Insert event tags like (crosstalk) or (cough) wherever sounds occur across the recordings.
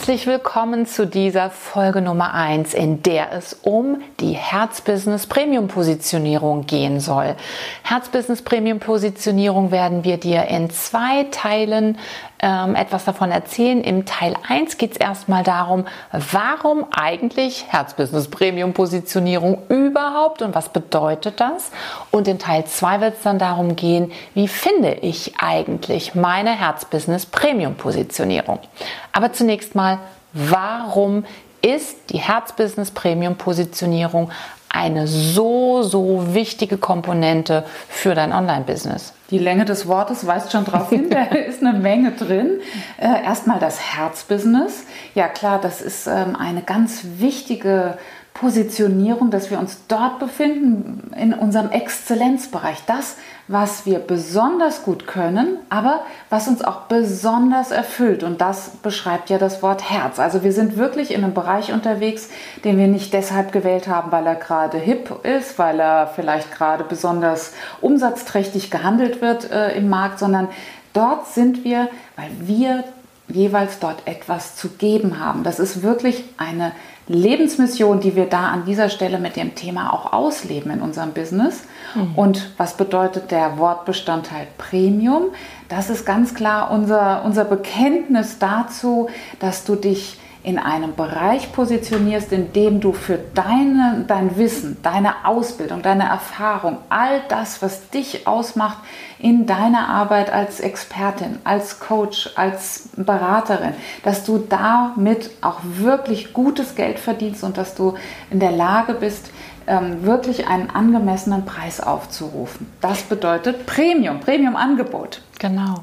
Herzlich willkommen zu dieser Folge Nummer 1, in der es um die Herzbusiness Premium Positionierung gehen soll. Herzbusiness Premium Positionierung werden wir dir in zwei Teilen ähm, etwas davon erzählen. Im Teil 1 geht es erstmal darum, warum eigentlich Herzbusiness Premium Positionierung überhaupt und was bedeutet das? Und in Teil 2 wird es dann darum gehen, wie finde ich eigentlich meine Herzbusiness Premium Positionierung? Aber zunächst mal, warum ist die Herzbusiness Premium Positionierung eine so, so wichtige Komponente für dein Online-Business? Die Länge des Wortes weist schon darauf hin, (laughs) da ist eine Menge drin. Äh, erstmal das Herzbusiness. Ja klar, das ist ähm, eine ganz wichtige Positionierung, dass wir uns dort befinden, in unserem Exzellenzbereich. Das, was wir besonders gut können, aber was uns auch besonders erfüllt. Und das beschreibt ja das Wort Herz. Also wir sind wirklich in einem Bereich unterwegs, den wir nicht deshalb gewählt haben, weil er gerade hip ist, weil er vielleicht gerade besonders umsatzträchtig gehandelt wird äh, im Markt, sondern dort sind wir, weil wir jeweils dort etwas zu geben haben. Das ist wirklich eine Lebensmission, die wir da an dieser Stelle mit dem Thema auch ausleben in unserem Business. Mhm. Und was bedeutet der Wortbestandteil Premium? Das ist ganz klar unser, unser Bekenntnis dazu, dass du dich in einem Bereich positionierst, in dem du für deine, dein Wissen, deine Ausbildung, deine Erfahrung, all das, was dich ausmacht in deiner Arbeit als Expertin, als Coach, als Beraterin, dass du damit auch wirklich gutes Geld verdienst und dass du in der Lage bist, ähm, wirklich einen angemessenen Preis aufzurufen. Das bedeutet Premium, Premium-Angebot. Genau.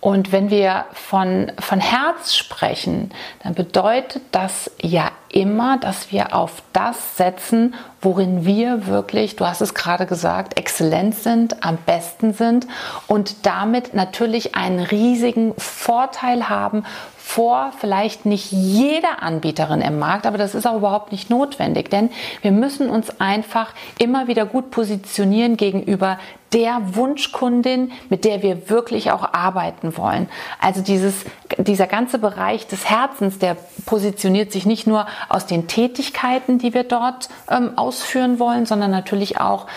Und wenn wir von, von Herz sprechen, dann bedeutet das ja immer, dass wir auf das setzen, worin wir wirklich, du hast es gerade gesagt, exzellent sind, am besten sind und damit natürlich einen riesigen Vorteil haben vor vielleicht nicht jeder Anbieterin im Markt, aber das ist auch überhaupt nicht notwendig, denn wir müssen uns einfach immer wieder gut positionieren gegenüber der Wunschkundin, mit der wir wirklich auch arbeiten wollen. Also dieses, dieser ganze Bereich des Herzens, der positioniert sich nicht nur aus den Tätigkeiten, die wir dort ähm, ausführen wollen, sondern natürlich auch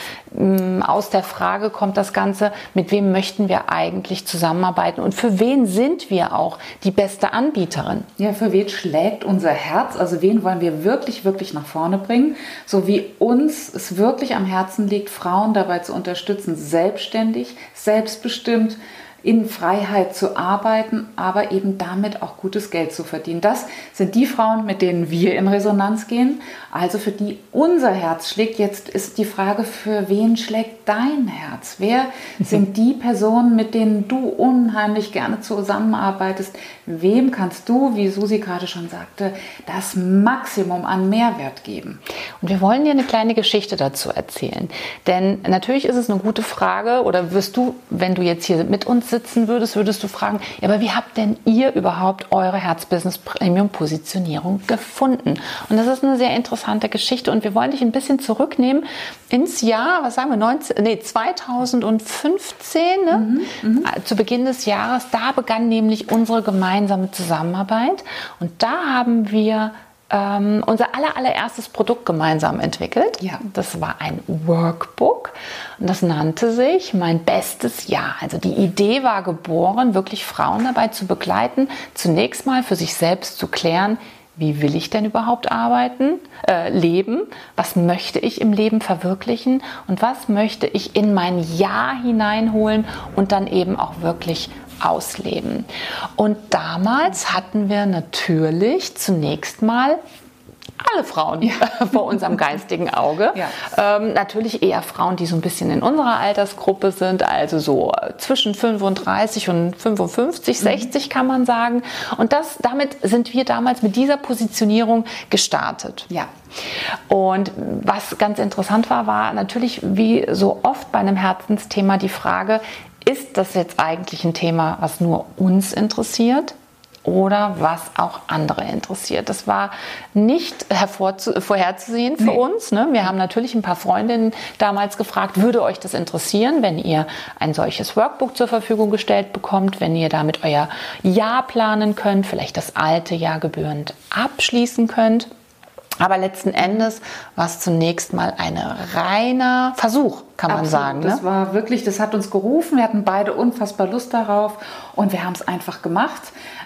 aus der Frage kommt das Ganze, mit wem möchten wir eigentlich zusammenarbeiten und für wen sind wir auch die beste Anbieterin? Ja, für wen schlägt unser Herz? Also wen wollen wir wirklich, wirklich nach vorne bringen? So wie uns es wirklich am Herzen liegt, Frauen dabei zu unterstützen, selbstständig, selbstbestimmt, in Freiheit zu arbeiten, aber eben damit auch gutes Geld zu verdienen. Das sind die Frauen, mit denen wir in Resonanz gehen, also für die unser Herz schlägt. Jetzt ist die Frage, für wen schlägt dein Herz? Wer (laughs) sind die Personen, mit denen du unheimlich gerne zusammenarbeitest? Wem kannst du, wie Susi gerade schon sagte, das Maximum an Mehrwert geben? Und wir wollen dir eine kleine Geschichte dazu erzählen. Denn natürlich ist es eine gute Frage, oder wirst du, wenn du jetzt hier mit uns sitzen würdest, würdest du fragen, ja, aber wie habt denn ihr überhaupt eure Herzbusiness Premium Positionierung gefunden? Und das ist eine sehr interessante Geschichte und wir wollen dich ein bisschen zurücknehmen ins Jahr, was sagen wir, 19, nee, 2015, ne? Mhm, mhm, zu Beginn des Jahres. Da begann nämlich unsere gemeinsame Zusammenarbeit und da haben wir ähm, unser aller, allererstes Produkt gemeinsam entwickelt. Ja. Das war ein Workbook und das nannte sich Mein bestes Jahr. Also die Idee war geboren, wirklich Frauen dabei zu begleiten, zunächst mal für sich selbst zu klären, wie will ich denn überhaupt arbeiten, äh, leben? Was möchte ich im Leben verwirklichen? Und was möchte ich in mein Jahr hineinholen und dann eben auch wirklich ausleben. Und damals hatten wir natürlich zunächst mal alle Frauen ja. (laughs) vor unserem geistigen Auge. Ja. Ähm, natürlich eher Frauen, die so ein bisschen in unserer Altersgruppe sind, also so zwischen 35 und 55, mhm. 60 kann man sagen. Und das, damit sind wir damals mit dieser Positionierung gestartet. Ja. Und was ganz interessant war, war natürlich wie so oft bei einem Herzensthema die Frage, ist das jetzt eigentlich ein Thema, was nur uns interessiert? oder was auch andere interessiert. Das war nicht vorherzusehen für nee. uns. Ne? Wir haben natürlich ein paar Freundinnen damals gefragt, würde euch das interessieren, wenn ihr ein solches Workbook zur Verfügung gestellt bekommt, wenn ihr damit euer Jahr planen könnt, vielleicht das alte Jahr gebührend abschließen könnt. Aber letzten Endes war es zunächst mal ein reiner Versuch, kann man Absolut. sagen. Ne? Das war wirklich, das hat uns gerufen. Wir hatten beide unfassbar Lust darauf und wir haben es einfach gemacht.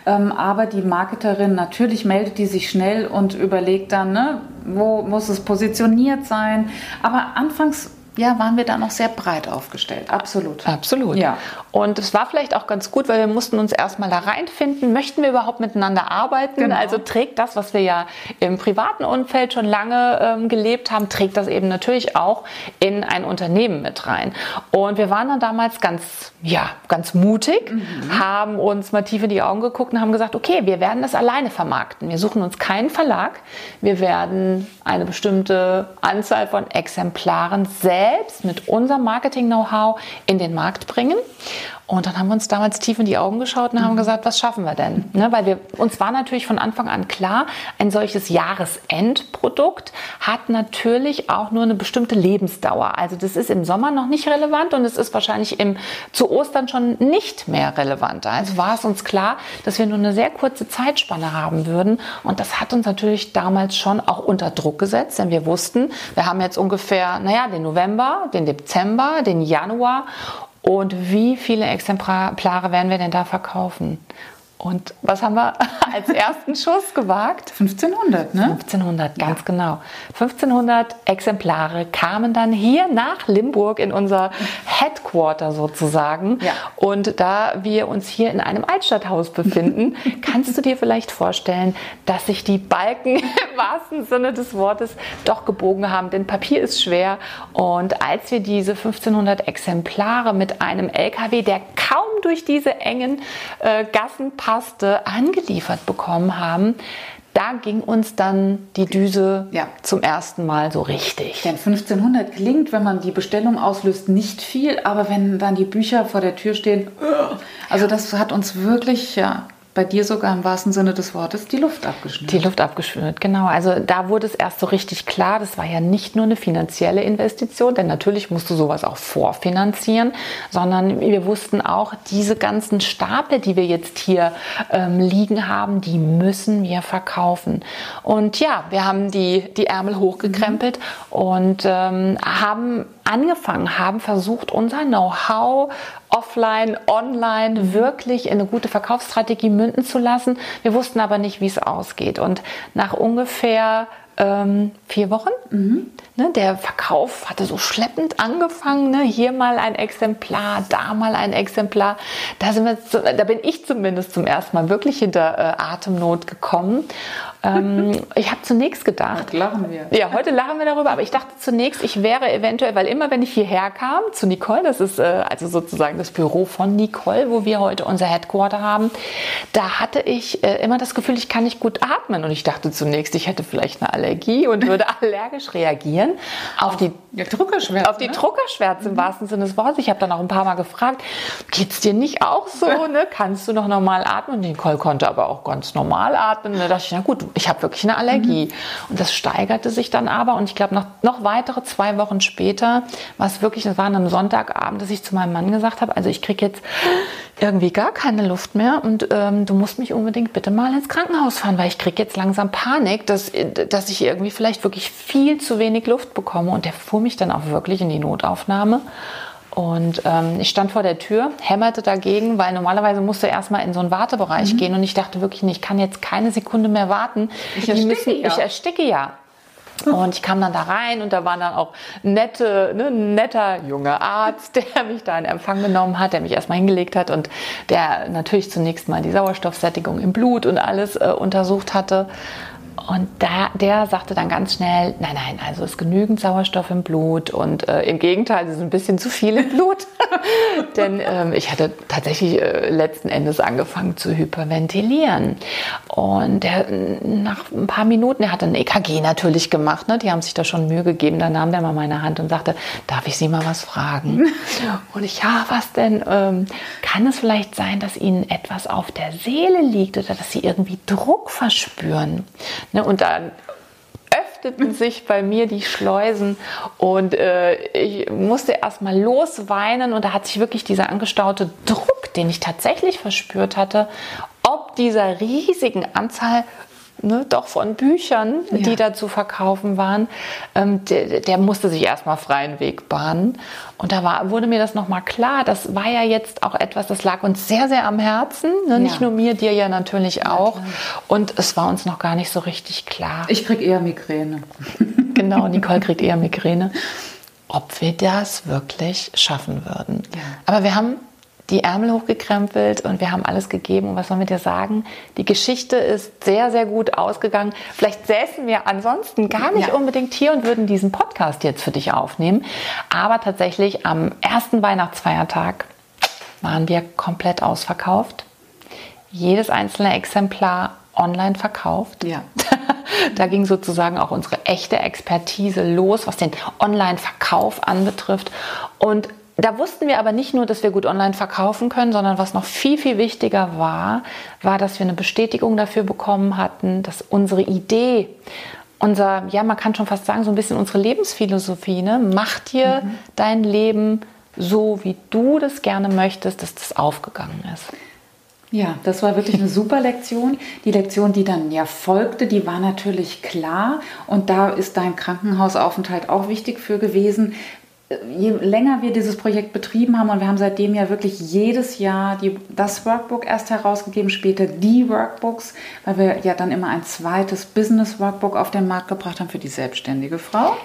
Ähm, aber die Marketerin, natürlich meldet die sich schnell und überlegt dann, ne, wo muss es positioniert sein. Aber anfangs ja, waren wir da noch sehr breit aufgestellt. Absolut. Absolut. Ja. Und es war vielleicht auch ganz gut, weil wir mussten uns erstmal da reinfinden. Möchten wir überhaupt miteinander arbeiten? Genau. Also trägt das, was wir ja im privaten Umfeld schon lange ähm, gelebt haben, trägt das eben natürlich auch in ein Unternehmen mit rein. Und wir waren dann damals ganz, ja, ganz mutig, mhm. haben uns mal tief in die Augen geguckt und haben gesagt, okay, wir werden das alleine vermarkten. Wir suchen uns keinen Verlag. Wir werden eine bestimmte Anzahl von Exemplaren selbst selbst mit unserem Marketing-Know-how in den Markt bringen. Und dann haben wir uns damals tief in die Augen geschaut und haben mhm. gesagt, was schaffen wir denn? Ne, weil wir, uns war natürlich von Anfang an klar, ein solches Jahresendprodukt hat natürlich auch nur eine bestimmte Lebensdauer. Also das ist im Sommer noch nicht relevant und es ist wahrscheinlich im, zu Ostern schon nicht mehr relevant. Also war es uns klar, dass wir nur eine sehr kurze Zeitspanne haben würden. Und das hat uns natürlich damals schon auch unter Druck gesetzt, denn wir wussten, wir haben jetzt ungefähr, naja, den November, den Dezember, den Januar und wie viele Exemplare werden wir denn da verkaufen? Und was haben wir (laughs) als ersten Schuss gewagt? 1500, ne? 1500, ganz ja. genau. 1500 Exemplare kamen dann hier nach Limburg in unser Headquarter sozusagen. Ja. Und da wir uns hier in einem Altstadthaus befinden, (laughs) kannst du dir vielleicht vorstellen, dass sich die Balken (laughs) im wahrsten Sinne des Wortes doch gebogen haben. Denn Papier ist schwer. Und als wir diese 1500 Exemplare mit einem LKW, der kaum durch diese engen äh, Gassen passte, angeliefert bekommen haben, da ging uns dann die Düse ja. zum ersten Mal so richtig. Denn 1500 klingt, wenn man die Bestellung auslöst, nicht viel, aber wenn dann die Bücher vor der Tür stehen, also das hat uns wirklich ja, bei dir sogar im wahrsten Sinne des Wortes die Luft abgeschnürt. Die Luft abgeschnürt, genau. Also da wurde es erst so richtig klar, das war ja nicht nur eine finanzielle Investition, denn natürlich musst du sowas auch vorfinanzieren, sondern wir wussten auch, diese ganzen Stapel, die wir jetzt hier ähm, liegen haben, die müssen wir verkaufen. Und ja, wir haben die, die Ärmel hochgekrempelt mhm. und ähm, haben angefangen haben, versucht, unser Know-how offline, online wirklich in eine gute Verkaufsstrategie münden zu lassen. Wir wussten aber nicht, wie es ausgeht. Und nach ungefähr ähm, vier Wochen. Mhm. Ne, der Verkauf hatte so schleppend angefangen. Ne? Hier mal ein Exemplar, da mal ein Exemplar. Da, sind wir zu, da bin ich zumindest zum ersten Mal wirklich hinter äh, Atemnot gekommen. Ähm, (laughs) ich habe zunächst gedacht. Heute lachen wir. Ja, heute lachen wir darüber, aber ich dachte zunächst, ich wäre eventuell, weil immer wenn ich hierher kam zu Nicole, das ist äh, also sozusagen das Büro von Nicole, wo wir heute unser Headquarter haben, da hatte ich äh, immer das Gefühl, ich kann nicht gut atmen. Und ich dachte zunächst, ich hätte vielleicht eine Allergie und würde (laughs) allergisch reagieren auf, auf die ja, Druckerschwärze. Auf die ne? Druckerschwärze im mhm. wahrsten Sinne des Wortes. Ich habe dann auch ein paar Mal gefragt, geht's dir nicht auch so? (laughs) Ne? Kannst du noch normal atmen? Nicole konnte aber auch ganz normal atmen. Da dachte ich, na gut, ich habe wirklich eine Allergie. Mhm. Und das steigerte sich dann aber. Und ich glaube, noch, noch weitere zwei Wochen später war es wirklich, das war an einem Sonntagabend, dass ich zu meinem Mann gesagt habe, also ich kriege jetzt irgendwie gar keine Luft mehr und ähm, du musst mich unbedingt bitte mal ins Krankenhaus fahren, weil ich kriege jetzt langsam Panik, dass, dass ich irgendwie vielleicht wirklich viel zu wenig Luft bekomme. Und der fuhr mich dann auch wirklich in die Notaufnahme. Und ähm, ich stand vor der Tür, hämmerte dagegen, weil normalerweise musste er erstmal in so einen Wartebereich mhm. gehen und ich dachte wirklich, ich kann jetzt keine Sekunde mehr warten. Ich ersticke, müssen, ja. ich ersticke ja. Und ich kam dann da rein und da war dann auch nette, ne, netter junger Arzt, (laughs) der mich da in Empfang genommen hat, der mich erstmal hingelegt hat und der natürlich zunächst mal die Sauerstoffsättigung im Blut und alles äh, untersucht hatte. Und da, der sagte dann ganz schnell, nein, nein, also ist genügend Sauerstoff im Blut und äh, im Gegenteil, es ist ein bisschen zu viel im Blut. (laughs) Denn ähm, ich hatte tatsächlich äh, letzten Endes angefangen zu hyperventilieren. Und der, nach ein paar Minuten, er hatte ein EKG natürlich gemacht, ne? die haben sich da schon Mühe gegeben, da nahm der mal meine Hand und sagte, darf ich Sie mal was fragen? (laughs) und ich, ja, was denn? Ähm, kann es vielleicht sein, dass Ihnen etwas auf der Seele liegt oder dass Sie irgendwie Druck verspüren? Ne, und dann öffneten sich bei mir die Schleusen und äh, ich musste erstmal losweinen und da hat sich wirklich dieser angestaute Druck, den ich tatsächlich verspürt hatte, ob dieser riesigen Anzahl ne, doch von Büchern, ja. die da zu verkaufen waren, ähm, der, der, musste sich erstmal freien Weg bahnen. Und da war, wurde mir das nochmal klar, das war ja jetzt auch etwas, das lag uns sehr, sehr am Herzen. Ne? Ja. Nicht nur mir, dir ja natürlich auch. Ja, und es war uns noch gar nicht so richtig klar. Ich kriege eher Migräne. (laughs) (laughs) genau, Nicole kriegt eher Migräne. Ob wir das wirklich schaffen würden. Aber wir haben die Ärmel hochgekrempelt und wir haben alles gegeben. Und was soll wir dir sagen? Die Geschichte ist sehr, sehr gut ausgegangen. Vielleicht säßen wir ansonsten gar nicht ja. unbedingt hier und würden diesen Podcast jetzt für dich aufnehmen. Aber tatsächlich am ersten Weihnachtsfeiertag waren wir komplett ausverkauft. Jedes einzelne Exemplar online verkauft. Ja. (laughs) da ging sozusagen auch unsere echte Expertise los, was den Online-Verkauf anbetrifft. Und da wussten wir aber nicht nur, dass wir gut online verkaufen können, sondern was noch viel, viel wichtiger war, war, dass wir eine Bestätigung dafür bekommen hatten, dass unsere Idee, unser, ja, man kann schon fast sagen, so ein bisschen unsere Lebensphilosophie, ne, mach dir mhm. dein Leben so, wie du das gerne möchtest, dass das aufgegangen ist. Ja, das war wirklich eine super Lektion. Die Lektion, die dann ja folgte, die war natürlich klar. Und da ist dein Krankenhausaufenthalt auch wichtig für gewesen, je länger wir dieses Projekt betrieben haben, und wir haben seitdem ja wirklich jedes Jahr die, das Workbook erst herausgegeben, später die Workbooks, weil wir ja dann immer ein zweites Business Workbook auf den Markt gebracht haben für die selbstständige Frau.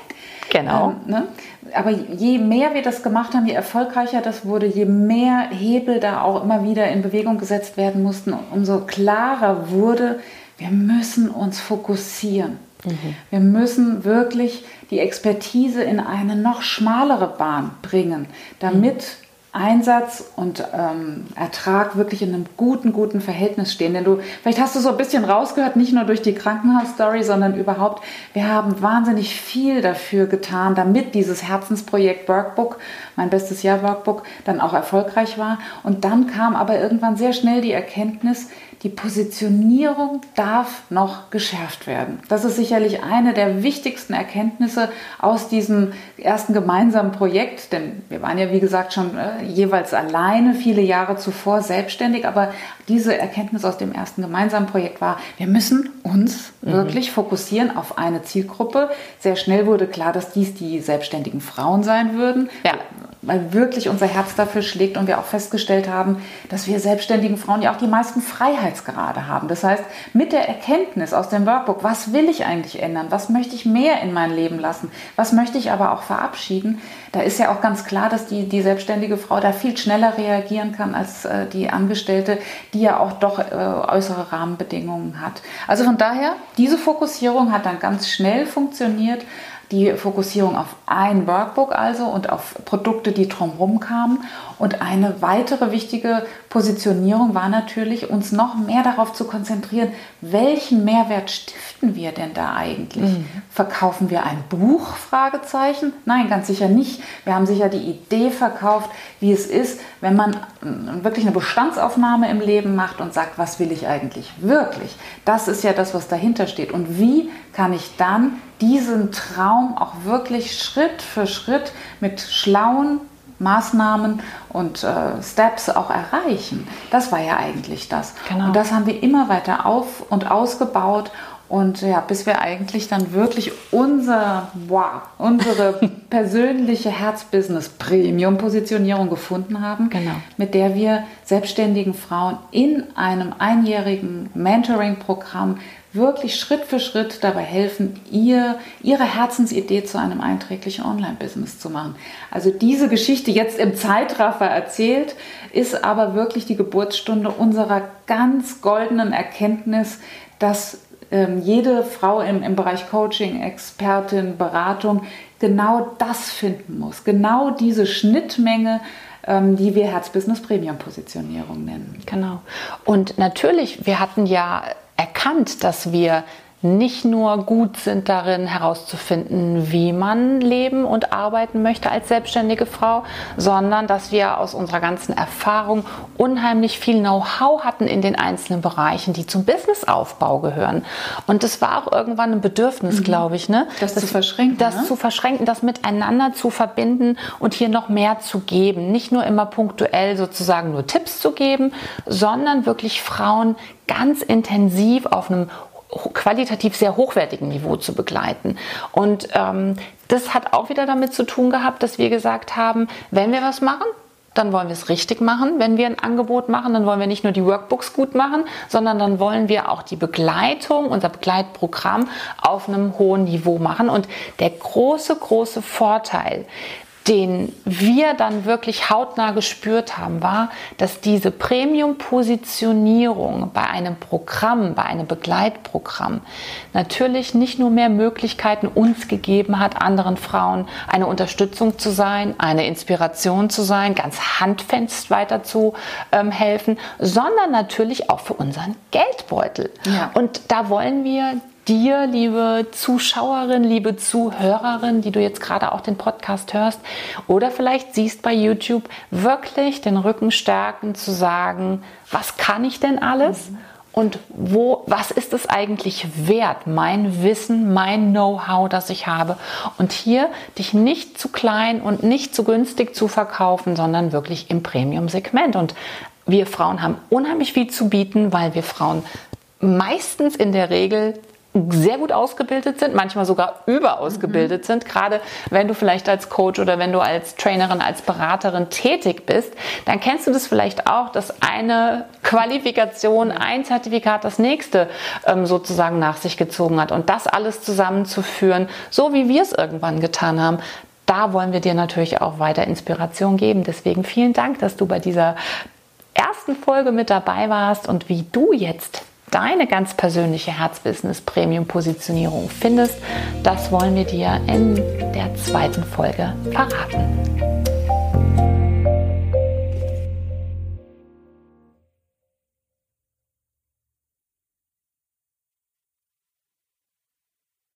Genau. Ähm, ne? Aber je mehr wir das gemacht haben, je erfolgreicher das wurde, je mehr Hebel da auch immer wieder in Bewegung gesetzt werden mussten, umso klarer wurde, wir müssen uns fokussieren. Mhm. Wir müssen wirklich die Expertise in eine noch schmalere Bahn bringen, damit mhm. Einsatz und ähm, Ertrag wirklich in einem guten, guten Verhältnis stehen. Denn du, vielleicht hast du so ein bisschen rausgehört, nicht nur durch die Krankenhausstory, sondern überhaupt, wir haben wahnsinnig viel dafür getan, damit dieses Herzensprojekt Workbook, mein bestes Jahr Workbook, dann auch erfolgreich war. Und dann kam aber irgendwann sehr schnell die Erkenntnis, die Positionierung darf noch geschärft werden. Das ist sicherlich eine der wichtigsten Erkenntnisse aus diesem ersten gemeinsamen Projekt, denn wir waren ja, wie gesagt, schon äh, jeweils alleine viele Jahre zuvor selbstständig, aber diese Erkenntnis aus dem ersten gemeinsamen Projekt war, wir müssen uns mhm. wirklich fokussieren auf eine Zielgruppe. Sehr schnell wurde klar, dass dies die selbstständigen Frauen sein würden. Ja weil wirklich unser Herz dafür schlägt und wir auch festgestellt haben, dass wir selbstständigen Frauen ja auch die meisten Freiheitsgrade haben. Das heißt, mit der Erkenntnis aus dem Workbook, was will ich eigentlich ändern, was möchte ich mehr in mein Leben lassen, was möchte ich aber auch verabschieden, da ist ja auch ganz klar, dass die, die selbstständige Frau da viel schneller reagieren kann als äh, die Angestellte, die ja auch doch äh, äußere Rahmenbedingungen hat. Also von daher, diese Fokussierung hat dann ganz schnell funktioniert die Fokussierung auf ein Workbook also und auf Produkte, die drumherum kamen. Und eine weitere wichtige Positionierung war natürlich, uns noch mehr darauf zu konzentrieren, welchen Mehrwert stiften wir denn da eigentlich? Mhm. Verkaufen wir ein Buch? Fragezeichen? Nein, ganz sicher nicht. Wir haben sicher die Idee verkauft, wie es ist, wenn man äh, wirklich eine Bestandsaufnahme im Leben macht und sagt, was will ich eigentlich wirklich? Das ist ja das, was dahinter steht. Und wie kann ich dann diesen Traum auch wirklich Schritt für Schritt mit schlauen Maßnahmen und äh, Steps auch erreichen. Das war ja eigentlich das. Genau. Und das haben wir immer weiter auf und ausgebaut und ja, bis wir eigentlich dann wirklich unser, wow, unsere (laughs) persönliche Herzbusiness-Premium-Positionierung gefunden haben, genau. mit der wir selbstständigen Frauen in einem einjährigen Mentoring-Programm wirklich Schritt für Schritt dabei helfen, ihr, ihre Herzensidee zu einem einträglichen Online-Business zu machen. Also diese Geschichte jetzt im Zeitraffer erzählt, ist aber wirklich die Geburtsstunde unserer ganz goldenen Erkenntnis, dass ähm, jede Frau im, im Bereich Coaching, Expertin, Beratung genau das finden muss. Genau diese Schnittmenge die wir Herzbusiness Premium Positionierung nennen. Genau. Und natürlich, wir hatten ja erkannt, dass wir nicht nur gut sind darin herauszufinden, wie man leben und arbeiten möchte als selbstständige Frau, sondern dass wir aus unserer ganzen Erfahrung unheimlich viel Know-how hatten in den einzelnen Bereichen, die zum Businessaufbau gehören. Und es war auch irgendwann ein Bedürfnis, mhm. glaube ich, ne? das, das, zu verschränken, das ne? zu verschränken, das miteinander zu verbinden und hier noch mehr zu geben, nicht nur immer punktuell sozusagen nur Tipps zu geben, sondern wirklich Frauen ganz intensiv auf einem qualitativ sehr hochwertigen Niveau zu begleiten. Und ähm, das hat auch wieder damit zu tun gehabt, dass wir gesagt haben, wenn wir was machen, dann wollen wir es richtig machen. Wenn wir ein Angebot machen, dann wollen wir nicht nur die Workbooks gut machen, sondern dann wollen wir auch die Begleitung, unser Begleitprogramm auf einem hohen Niveau machen. Und der große, große Vorteil, den wir dann wirklich hautnah gespürt haben, war, dass diese Premium-Positionierung bei einem Programm, bei einem Begleitprogramm natürlich nicht nur mehr Möglichkeiten uns gegeben hat, anderen Frauen eine Unterstützung zu sein, eine Inspiration zu sein, ganz handfest weiter zu ähm, helfen, sondern natürlich auch für unseren Geldbeutel. Ja. Und da wollen wir dir, liebe Zuschauerin, liebe Zuhörerin, die du jetzt gerade auch den Podcast hörst oder vielleicht siehst bei YouTube, wirklich den Rücken stärken zu sagen, was kann ich denn alles? Mhm. Und wo, was ist es eigentlich wert? Mein Wissen, mein Know-how, das ich habe. Und hier dich nicht zu klein und nicht zu günstig zu verkaufen, sondern wirklich im Premium-Segment. Und wir Frauen haben unheimlich viel zu bieten, weil wir Frauen meistens in der Regel sehr gut ausgebildet sind, manchmal sogar überausgebildet mhm. sind. Gerade wenn du vielleicht als Coach oder wenn du als Trainerin, als Beraterin tätig bist, dann kennst du das vielleicht auch, dass eine Qualifikation, ein Zertifikat das nächste ähm, sozusagen nach sich gezogen hat. Und das alles zusammenzuführen, so wie wir es irgendwann getan haben, da wollen wir dir natürlich auch weiter Inspiration geben. Deswegen vielen Dank, dass du bei dieser ersten Folge mit dabei warst und wie du jetzt deine ganz persönliche Herzbusiness-Premium-Positionierung findest, das wollen wir dir in der zweiten Folge verraten.